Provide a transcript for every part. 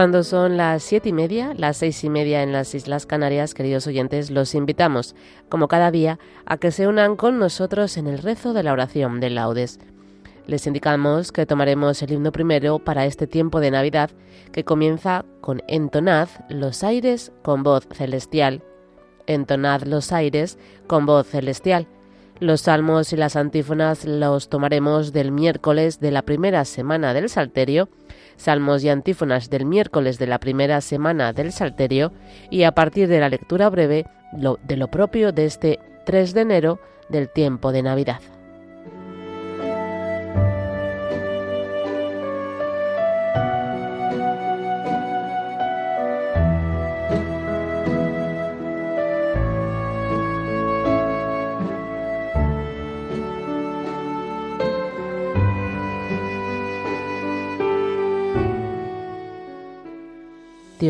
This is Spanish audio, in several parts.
Cuando son las siete y media, las seis y media en las Islas Canarias, queridos oyentes, los invitamos, como cada día, a que se unan con nosotros en el rezo de la oración de laudes. Les indicamos que tomaremos el himno primero para este tiempo de Navidad, que comienza con Entonad los aires con voz celestial. Entonad los aires con voz celestial. Los salmos y las antífonas los tomaremos del miércoles de la primera semana del Salterio salmos y antífonas del miércoles de la primera semana del Salterio y a partir de la lectura breve de lo propio de este 3 de enero del tiempo de Navidad.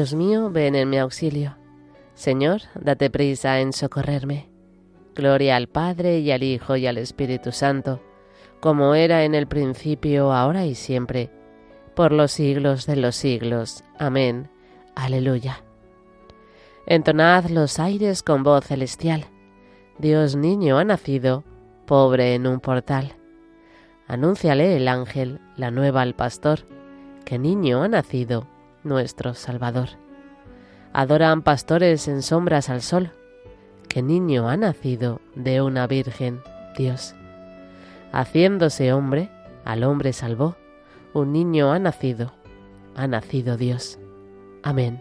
Dios mío, ven en mi auxilio. Señor, date prisa en socorrerme. Gloria al Padre y al Hijo y al Espíritu Santo, como era en el principio, ahora y siempre, por los siglos de los siglos. Amén. Aleluya. Entonad los aires con voz celestial. Dios niño ha nacido, pobre en un portal. Anúnciale el ángel la nueva al pastor, que niño ha nacido nuestro Salvador. Adoran pastores en sombras al sol, que niño ha nacido de una Virgen, Dios. Haciéndose hombre, al hombre salvó, un niño ha nacido, ha nacido Dios. Amén.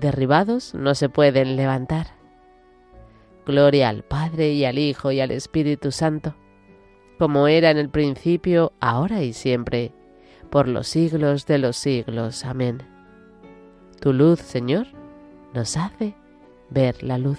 derribados no se pueden levantar. Gloria al Padre y al Hijo y al Espíritu Santo, como era en el principio, ahora y siempre, por los siglos de los siglos. Amén. Tu luz, Señor, nos hace ver la luz.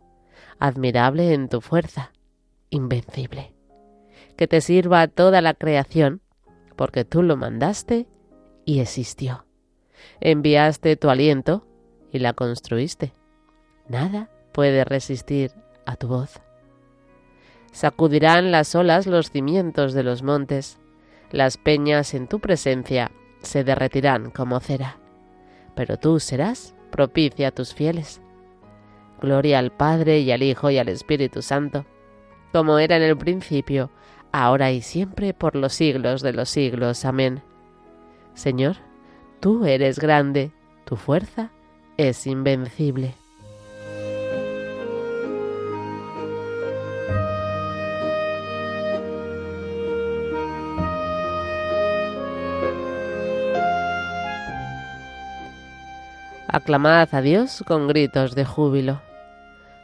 admirable en tu fuerza, invencible. Que te sirva toda la creación, porque tú lo mandaste y existió. Enviaste tu aliento y la construiste. Nada puede resistir a tu voz. Sacudirán las olas los cimientos de los montes, Las peñas en tu presencia se derretirán como cera, pero tú serás propicia a tus fieles. Gloria al Padre y al Hijo y al Espíritu Santo, como era en el principio, ahora y siempre, por los siglos de los siglos. Amén. Señor, tú eres grande, tu fuerza es invencible. Aclamad a Dios con gritos de júbilo.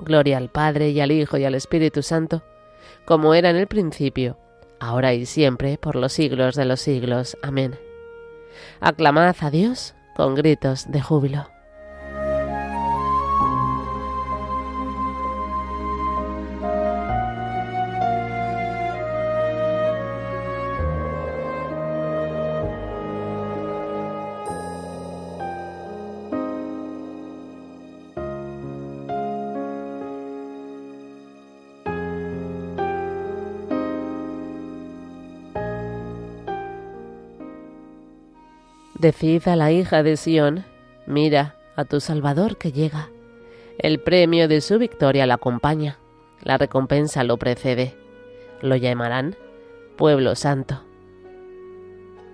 Gloria al Padre y al Hijo y al Espíritu Santo, como era en el principio, ahora y siempre, por los siglos de los siglos. Amén. Aclamad a Dios con gritos de júbilo. Decid a la hija de Sión, mira a tu Salvador que llega. El premio de su victoria la acompaña, la recompensa lo precede. Lo llamarán pueblo santo,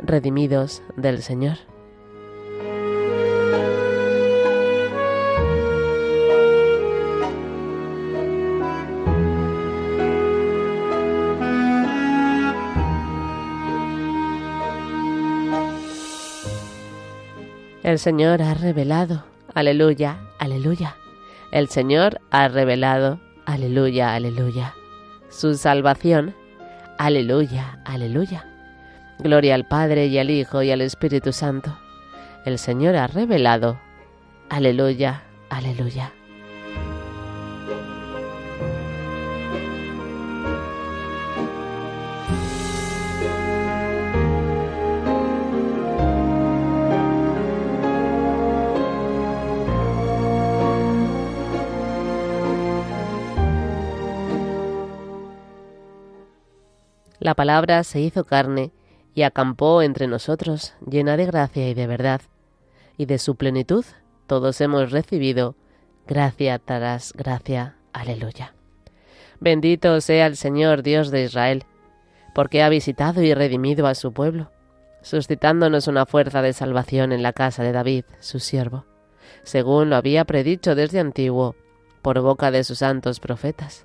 redimidos del Señor. El Señor ha revelado. Aleluya, aleluya. El Señor ha revelado. Aleluya, aleluya. Su salvación. Aleluya, aleluya. Gloria al Padre y al Hijo y al Espíritu Santo. El Señor ha revelado. Aleluya, aleluya. La palabra se hizo carne y acampó entre nosotros, llena de gracia y de verdad, y de su plenitud todos hemos recibido gracia tras gracia. Aleluya. Bendito sea el Señor Dios de Israel, porque ha visitado y redimido a su pueblo, suscitándonos una fuerza de salvación en la casa de David, su siervo, según lo había predicho desde antiguo, por boca de sus santos profetas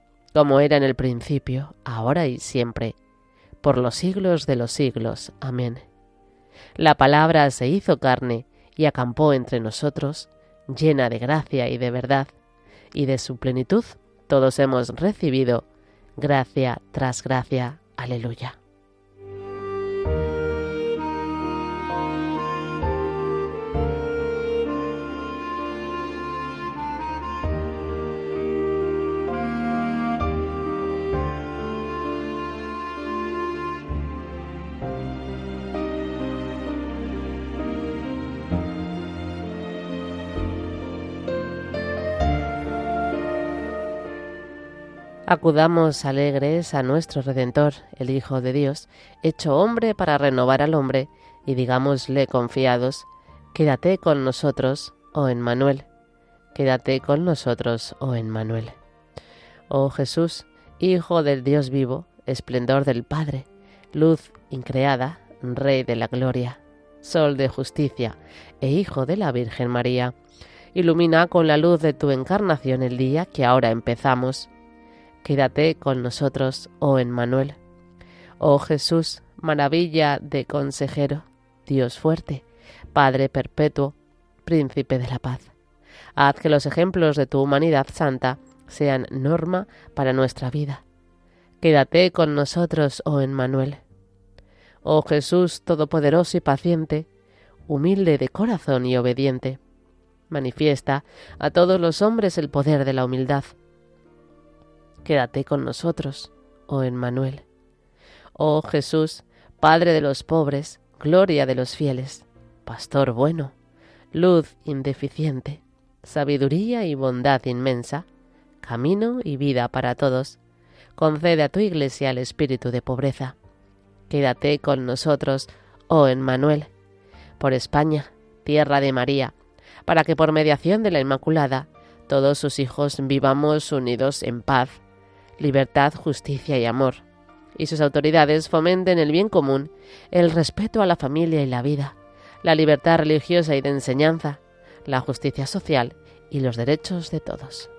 como era en el principio, ahora y siempre, por los siglos de los siglos. Amén. La palabra se hizo carne y acampó entre nosotros, llena de gracia y de verdad, y de su plenitud todos hemos recibido gracia tras gracia. Aleluya. Acudamos alegres a nuestro Redentor, el Hijo de Dios, hecho hombre para renovar al hombre, y digámosle confiados, quédate con nosotros, oh Emmanuel, quédate con nosotros, oh Emmanuel. Oh Jesús, Hijo del Dios vivo, esplendor del Padre, luz increada, Rey de la gloria, Sol de justicia e Hijo de la Virgen María, ilumina con la luz de tu encarnación el día que ahora empezamos Quédate con nosotros, oh Emmanuel. Oh Jesús, maravilla de consejero, Dios fuerte, Padre perpetuo, Príncipe de la paz. Haz que los ejemplos de tu humanidad santa sean norma para nuestra vida. Quédate con nosotros, oh Emmanuel. Oh Jesús Todopoderoso y paciente, humilde de corazón y obediente, manifiesta a todos los hombres el poder de la humildad quédate con nosotros, oh Emmanuel. Oh Jesús, Padre de los pobres, gloria de los fieles, Pastor bueno, luz indeficiente, sabiduría y bondad inmensa, camino y vida para todos, concede a tu Iglesia el espíritu de pobreza. Quédate con nosotros, oh Emmanuel, por España, tierra de María, para que por mediación de la Inmaculada todos sus hijos vivamos unidos en paz libertad, justicia y amor, y sus autoridades fomenten el bien común, el respeto a la familia y la vida, la libertad religiosa y de enseñanza, la justicia social y los derechos de todos.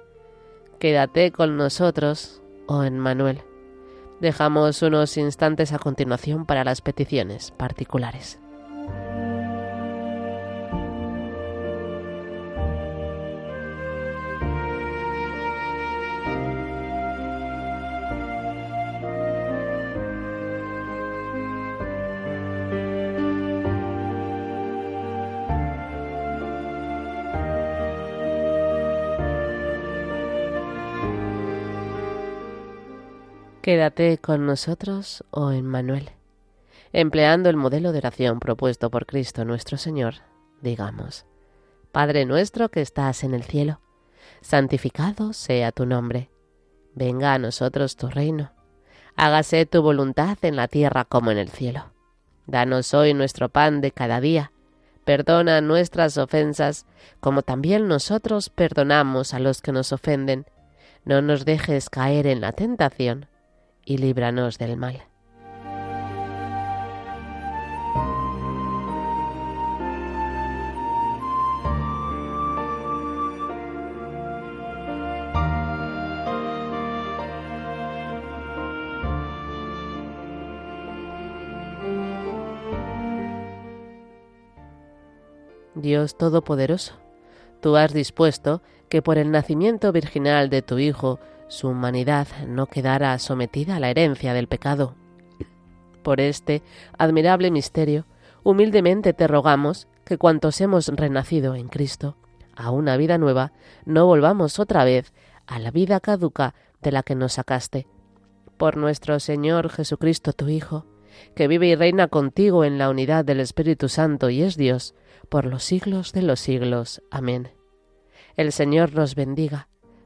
Quédate con nosotros, oh Emmanuel. Dejamos unos instantes a continuación para las peticiones particulares. Quédate con nosotros, oh Emmanuel. Empleando el modelo de oración propuesto por Cristo nuestro Señor, digamos, Padre nuestro que estás en el cielo, santificado sea tu nombre. Venga a nosotros tu reino. Hágase tu voluntad en la tierra como en el cielo. Danos hoy nuestro pan de cada día. Perdona nuestras ofensas, como también nosotros perdonamos a los que nos ofenden. No nos dejes caer en la tentación y líbranos del mal. Dios Todopoderoso, tú has dispuesto que por el nacimiento virginal de tu Hijo su humanidad no quedara sometida a la herencia del pecado. Por este admirable misterio, humildemente te rogamos que cuantos hemos renacido en Cristo, a una vida nueva, no volvamos otra vez a la vida caduca de la que nos sacaste. Por nuestro Señor Jesucristo, tu Hijo, que vive y reina contigo en la unidad del Espíritu Santo y es Dios, por los siglos de los siglos. Amén. El Señor nos bendiga